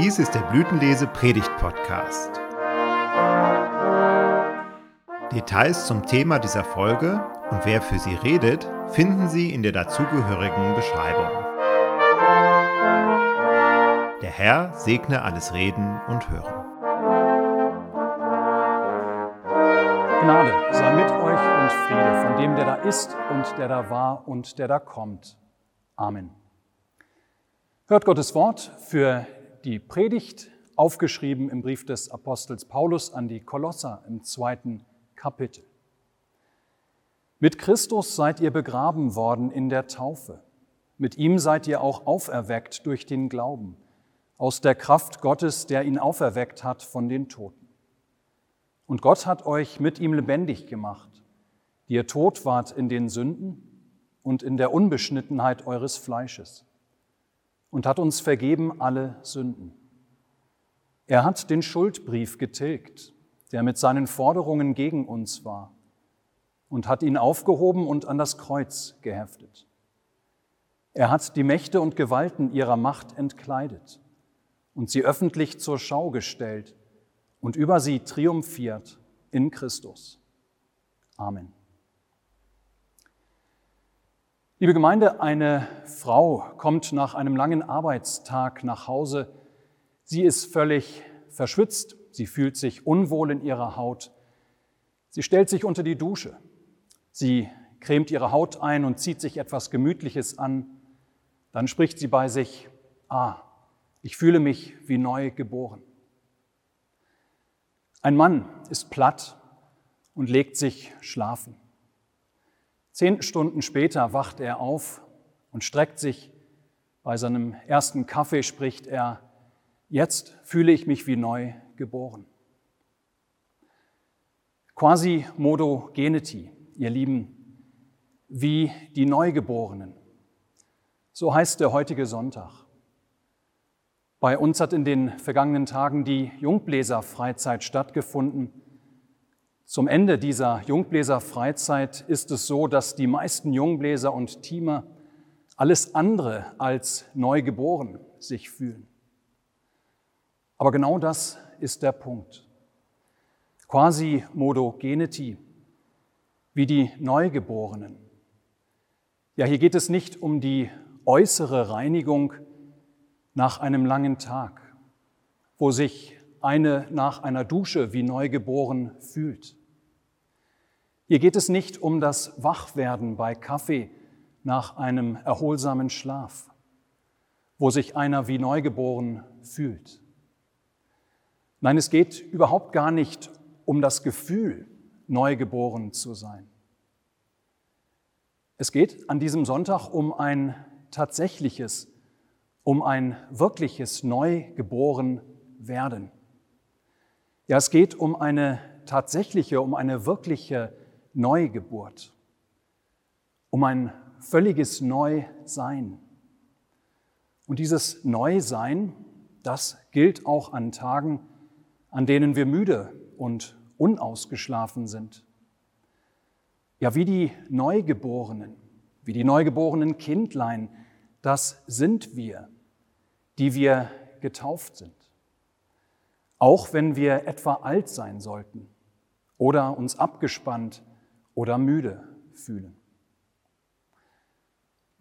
Dies ist der Blütenlese Predigt Podcast. Details zum Thema dieser Folge und wer für sie redet, finden Sie in der dazugehörigen Beschreibung. Der Herr segne alles Reden und Hören. Gnade sei mit euch und Friede von dem, der da ist und der da war und der da kommt. Amen. Hört Gottes Wort für die Predigt, aufgeschrieben im Brief des Apostels Paulus an die Kolosser im zweiten Kapitel. Mit Christus seid ihr begraben worden in der Taufe. Mit ihm seid ihr auch auferweckt durch den Glauben, aus der Kraft Gottes, der ihn auferweckt hat von den Toten. Und Gott hat euch mit ihm lebendig gemacht, die ihr tot wart in den Sünden und in der Unbeschnittenheit eures Fleisches und hat uns vergeben alle Sünden. Er hat den Schuldbrief getilgt, der mit seinen Forderungen gegen uns war, und hat ihn aufgehoben und an das Kreuz geheftet. Er hat die Mächte und Gewalten ihrer Macht entkleidet und sie öffentlich zur Schau gestellt und über sie triumphiert in Christus. Amen. Liebe Gemeinde, eine Frau kommt nach einem langen Arbeitstag nach Hause. Sie ist völlig verschwitzt, sie fühlt sich unwohl in ihrer Haut. Sie stellt sich unter die Dusche. Sie cremt ihre Haut ein und zieht sich etwas Gemütliches an. Dann spricht sie bei sich, ah, ich fühle mich wie neu geboren. Ein Mann ist platt und legt sich schlafen. Zehn Stunden später wacht er auf und streckt sich. Bei seinem ersten Kaffee spricht er, jetzt fühle ich mich wie neu geboren. Quasi modo geneti, ihr Lieben, wie die Neugeborenen. So heißt der heutige Sonntag. Bei uns hat in den vergangenen Tagen die Jungbläserfreizeit stattgefunden. Zum Ende dieser Jungbläserfreizeit ist es so, dass die meisten Jungbläser und Teamer alles andere als neugeboren sich fühlen. Aber genau das ist der Punkt. Quasi modo geneti, wie die Neugeborenen. Ja, hier geht es nicht um die äußere Reinigung nach einem langen Tag, wo sich eine nach einer Dusche wie neugeboren fühlt. Hier geht es nicht um das Wachwerden bei Kaffee nach einem erholsamen Schlaf, wo sich einer wie neugeboren fühlt. Nein, es geht überhaupt gar nicht um das Gefühl, neugeboren zu sein. Es geht an diesem Sonntag um ein tatsächliches, um ein wirkliches Neugeboren werden. Ja, es geht um eine tatsächliche, um eine wirkliche Neugeburt, um ein völliges Neusein. Und dieses Neusein, das gilt auch an Tagen, an denen wir müde und unausgeschlafen sind. Ja, wie die Neugeborenen, wie die neugeborenen Kindlein, das sind wir, die wir getauft sind. Auch wenn wir etwa alt sein sollten oder uns abgespannt oder müde fühlen.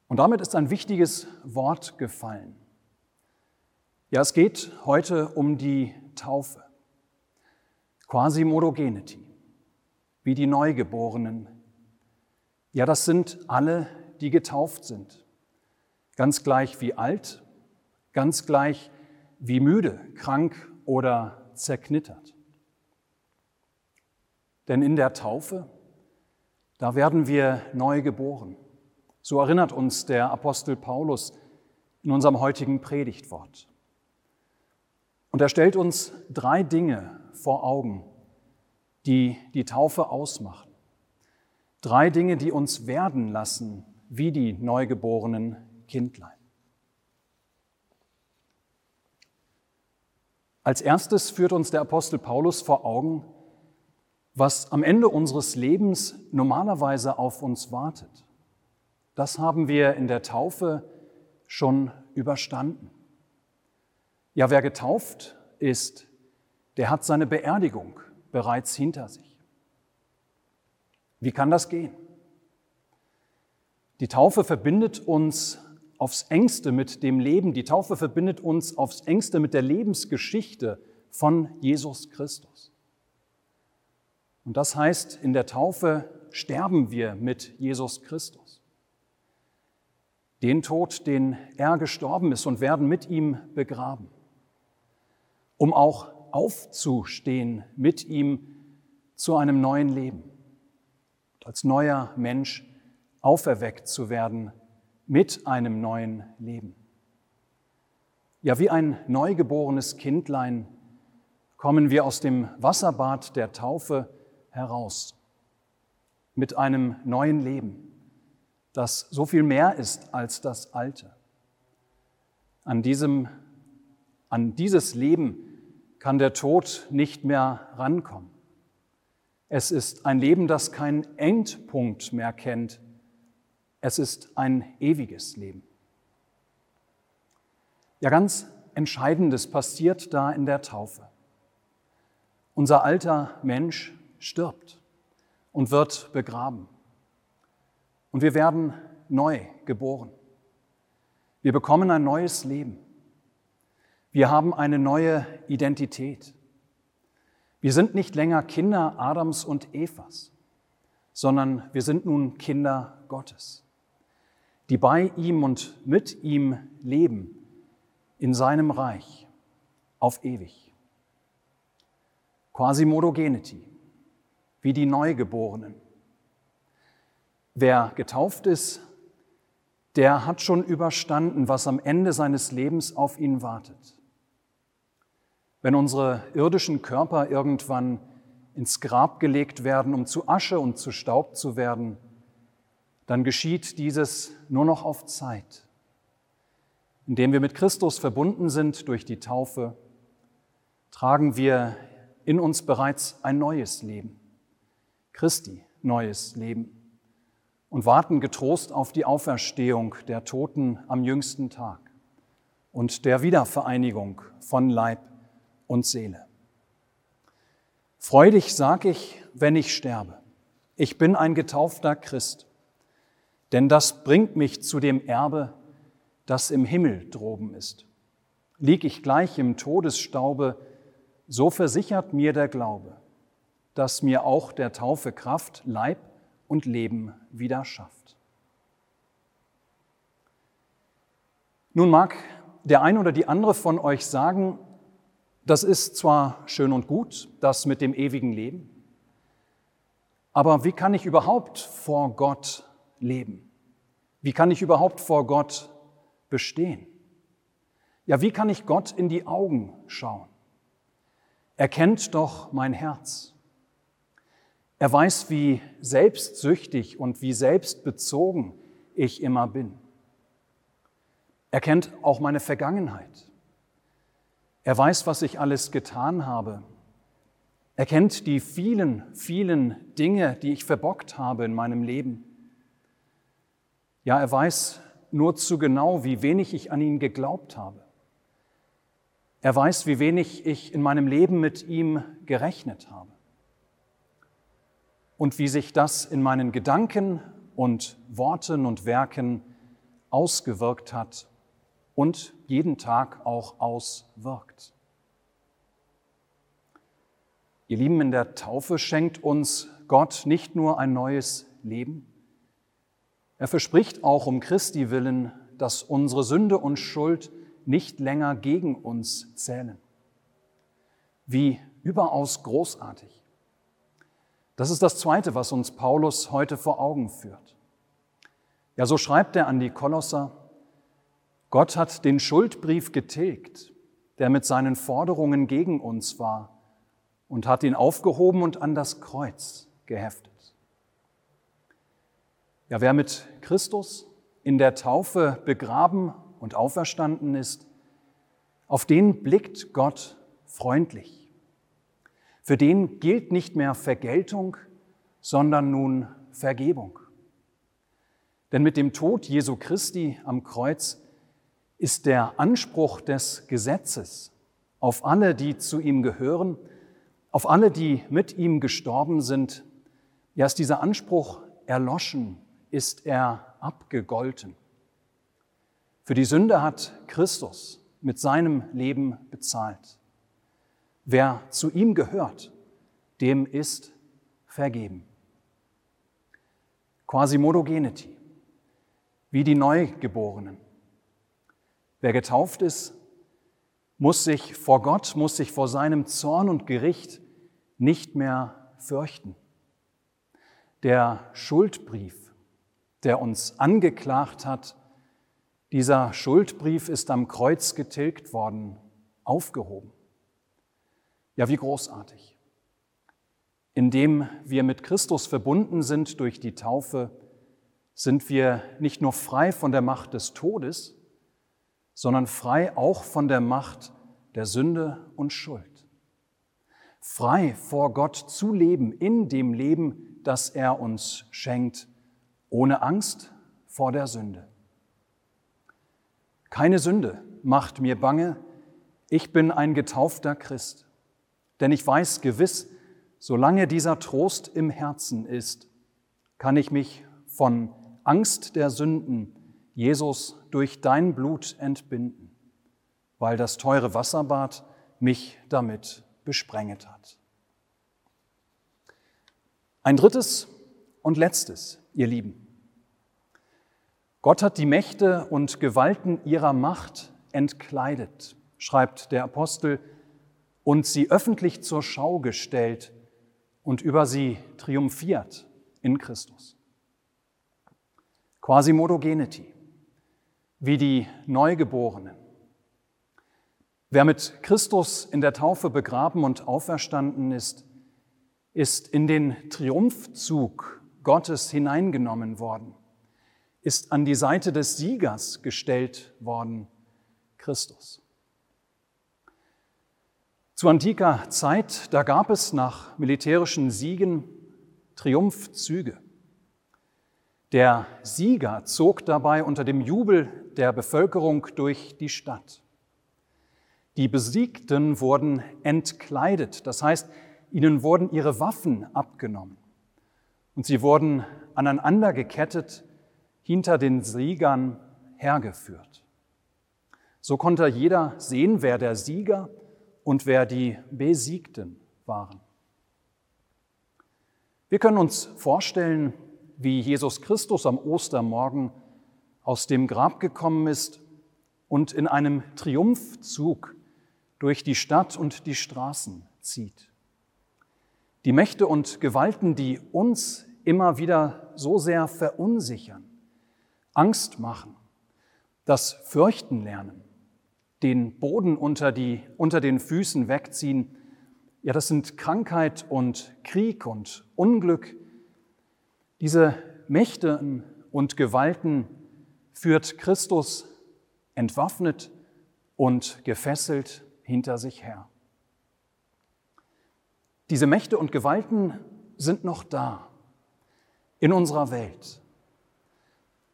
Und damit ist ein wichtiges Wort gefallen. Ja, es geht heute um die Taufe. Quasi modogenity, wie die Neugeborenen. Ja, das sind alle, die getauft sind. Ganz gleich wie alt, ganz gleich wie müde, krank oder zerknittert. Denn in der Taufe da werden wir neu geboren. So erinnert uns der Apostel Paulus in unserem heutigen Predigtwort. Und er stellt uns drei Dinge vor Augen, die die Taufe ausmachen. Drei Dinge, die uns werden lassen wie die neugeborenen Kindlein. Als erstes führt uns der Apostel Paulus vor Augen, was am Ende unseres Lebens normalerweise auf uns wartet. Das haben wir in der Taufe schon überstanden. Ja, wer getauft ist, der hat seine Beerdigung bereits hinter sich. Wie kann das gehen? Die Taufe verbindet uns aufs engste mit dem Leben. Die Taufe verbindet uns aufs engste mit der Lebensgeschichte von Jesus Christus. Und das heißt, in der Taufe sterben wir mit Jesus Christus. Den Tod, den er gestorben ist und werden mit ihm begraben, um auch aufzustehen mit ihm zu einem neuen Leben und als neuer Mensch auferweckt zu werden mit einem neuen Leben. Ja, wie ein neugeborenes Kindlein kommen wir aus dem Wasserbad der Taufe heraus mit einem neuen Leben, das so viel mehr ist als das alte. An, diesem, an dieses Leben kann der Tod nicht mehr rankommen. Es ist ein Leben, das keinen Endpunkt mehr kennt, es ist ein ewiges Leben. Ja, ganz Entscheidendes passiert da in der Taufe. Unser alter Mensch stirbt und wird begraben. Und wir werden neu geboren. Wir bekommen ein neues Leben. Wir haben eine neue Identität. Wir sind nicht länger Kinder Adams und Evas, sondern wir sind nun Kinder Gottes die bei ihm und mit ihm leben in seinem Reich auf ewig. Quasimodo geneti, wie die Neugeborenen. Wer getauft ist, der hat schon überstanden, was am Ende seines Lebens auf ihn wartet. Wenn unsere irdischen Körper irgendwann ins Grab gelegt werden, um zu Asche und zu Staub zu werden, dann geschieht dieses nur noch auf Zeit. Indem wir mit Christus verbunden sind durch die Taufe, tragen wir in uns bereits ein neues Leben, Christi neues Leben, und warten getrost auf die Auferstehung der Toten am jüngsten Tag und der Wiedervereinigung von Leib und Seele. Freudig sag ich, wenn ich sterbe, ich bin ein getaufter Christ denn das bringt mich zu dem Erbe, das im Himmel droben ist. Lieg ich gleich im Todesstaube, so versichert mir der Glaube, dass mir auch der Taufe Kraft, Leib und Leben wieder schafft. Nun mag der ein oder die andere von euch sagen, das ist zwar schön und gut, das mit dem ewigen Leben, aber wie kann ich überhaupt vor Gott leben? Wie kann ich überhaupt vor Gott bestehen? Ja, wie kann ich Gott in die Augen schauen? Er kennt doch mein Herz. Er weiß, wie selbstsüchtig und wie selbstbezogen ich immer bin. Er kennt auch meine Vergangenheit. Er weiß, was ich alles getan habe. Er kennt die vielen, vielen Dinge, die ich verbockt habe in meinem Leben. Ja, er weiß nur zu genau, wie wenig ich an ihn geglaubt habe. Er weiß, wie wenig ich in meinem Leben mit ihm gerechnet habe. Und wie sich das in meinen Gedanken und Worten und Werken ausgewirkt hat und jeden Tag auch auswirkt. Ihr Lieben, in der Taufe schenkt uns Gott nicht nur ein neues Leben, er verspricht auch um Christi willen, dass unsere Sünde und Schuld nicht länger gegen uns zählen. Wie überaus großartig. Das ist das Zweite, was uns Paulus heute vor Augen führt. Ja, so schreibt er an die Kolosser, Gott hat den Schuldbrief getilgt, der mit seinen Forderungen gegen uns war, und hat ihn aufgehoben und an das Kreuz geheftet. Ja, wer mit Christus in der Taufe begraben und auferstanden ist, auf den blickt Gott freundlich. Für den gilt nicht mehr Vergeltung, sondern nun Vergebung. Denn mit dem Tod Jesu Christi am Kreuz ist der Anspruch des Gesetzes auf alle, die zu ihm gehören, auf alle, die mit ihm gestorben sind, ja, ist dieser Anspruch erloschen, ist er abgegolten. Für die Sünde hat Christus mit seinem Leben bezahlt. Wer zu ihm gehört, dem ist vergeben. Quasimodogenity, wie die Neugeborenen. Wer getauft ist, muss sich vor Gott, muss sich vor seinem Zorn und Gericht nicht mehr fürchten. Der Schuldbrief, der uns angeklagt hat, dieser Schuldbrief ist am Kreuz getilgt worden, aufgehoben. Ja, wie großartig. Indem wir mit Christus verbunden sind durch die Taufe, sind wir nicht nur frei von der Macht des Todes, sondern frei auch von der Macht der Sünde und Schuld. Frei vor Gott zu leben in dem Leben, das er uns schenkt, ohne Angst vor der Sünde. Keine Sünde macht mir bange, ich bin ein getaufter Christ, denn ich weiß gewiss, solange dieser Trost im Herzen ist, kann ich mich von Angst der Sünden Jesus, durch dein Blut entbinden, weil das teure Wasserbad mich damit besprenget hat. Ein drittes und letztes, ihr Lieben. Gott hat die Mächte und Gewalten ihrer Macht entkleidet, schreibt der Apostel, und sie öffentlich zur Schau gestellt und über sie triumphiert in Christus. Quasimodogenity wie die Neugeborenen. Wer mit Christus in der Taufe begraben und auferstanden ist, ist in den Triumphzug Gottes hineingenommen worden, ist an die Seite des Siegers gestellt worden, Christus. Zu antiker Zeit, da gab es nach militärischen Siegen Triumphzüge. Der Sieger zog dabei unter dem Jubel der Bevölkerung durch die Stadt. Die Besiegten wurden entkleidet, das heißt, ihnen wurden ihre Waffen abgenommen und sie wurden aneinander gekettet, hinter den Siegern hergeführt. So konnte jeder sehen, wer der Sieger und wer die Besiegten waren. Wir können uns vorstellen, wie Jesus Christus am Ostermorgen aus dem Grab gekommen ist und in einem Triumphzug durch die Stadt und die Straßen zieht. Die Mächte und Gewalten, die uns immer wieder so sehr verunsichern, Angst machen, das Fürchten lernen, den Boden unter, die, unter den Füßen wegziehen, ja, das sind Krankheit und Krieg und Unglück, diese Mächte und Gewalten führt Christus entwaffnet und gefesselt hinter sich her. Diese Mächte und Gewalten sind noch da in unserer Welt.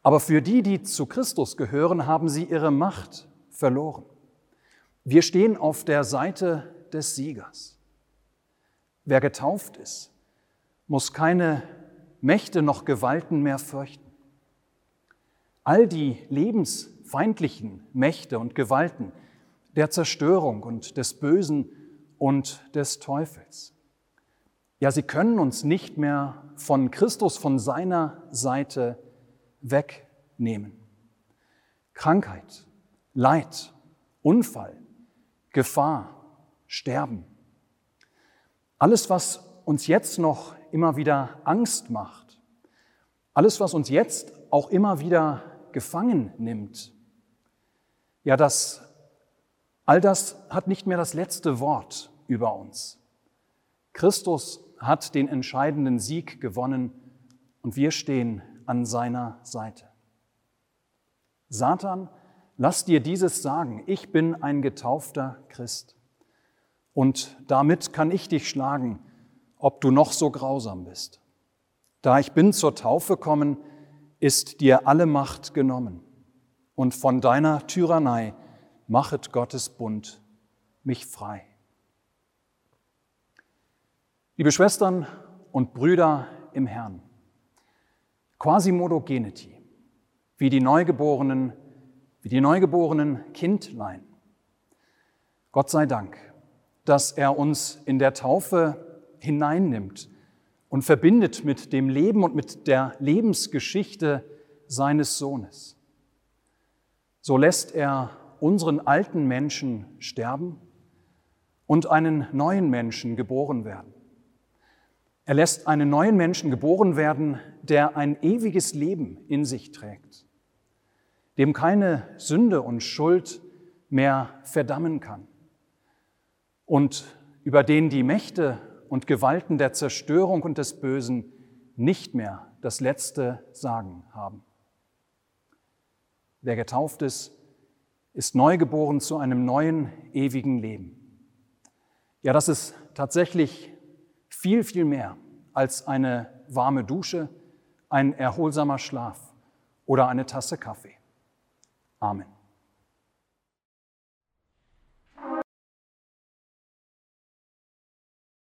Aber für die, die zu Christus gehören, haben sie ihre Macht verloren. Wir stehen auf der Seite des Siegers. Wer getauft ist, muss keine Mächte noch Gewalten mehr fürchten. All die lebensfeindlichen Mächte und Gewalten der Zerstörung und des Bösen und des Teufels. Ja, sie können uns nicht mehr von Christus, von seiner Seite wegnehmen. Krankheit, Leid, Unfall, Gefahr, Sterben. Alles, was uns jetzt noch immer wieder Angst macht, alles, was uns jetzt auch immer wieder gefangen nimmt, ja, das, all das hat nicht mehr das letzte Wort über uns. Christus hat den entscheidenden Sieg gewonnen und wir stehen an seiner Seite. Satan, lass dir dieses sagen, ich bin ein getaufter Christ. Und damit kann ich dich schlagen, ob du noch so grausam bist. Da ich bin zur Taufe kommen, ist dir alle Macht genommen. und von deiner Tyrannei machet Gottes Bund mich frei. Liebe Schwestern und Brüder im Herrn, Quasimodo geneti, wie die Neugeborenen, wie die neugeborenen Kindlein. Gott sei Dank, dass er uns in der Taufe hineinnimmt und verbindet mit dem Leben und mit der Lebensgeschichte seines Sohnes. So lässt er unseren alten Menschen sterben und einen neuen Menschen geboren werden. Er lässt einen neuen Menschen geboren werden, der ein ewiges Leben in sich trägt, dem keine Sünde und Schuld mehr verdammen kann und über den die Mächte und Gewalten der Zerstörung und des Bösen nicht mehr das letzte Sagen haben. Wer getauft ist, ist neugeboren zu einem neuen, ewigen Leben. Ja, das ist tatsächlich viel, viel mehr als eine warme Dusche, ein erholsamer Schlaf oder eine Tasse Kaffee. Amen.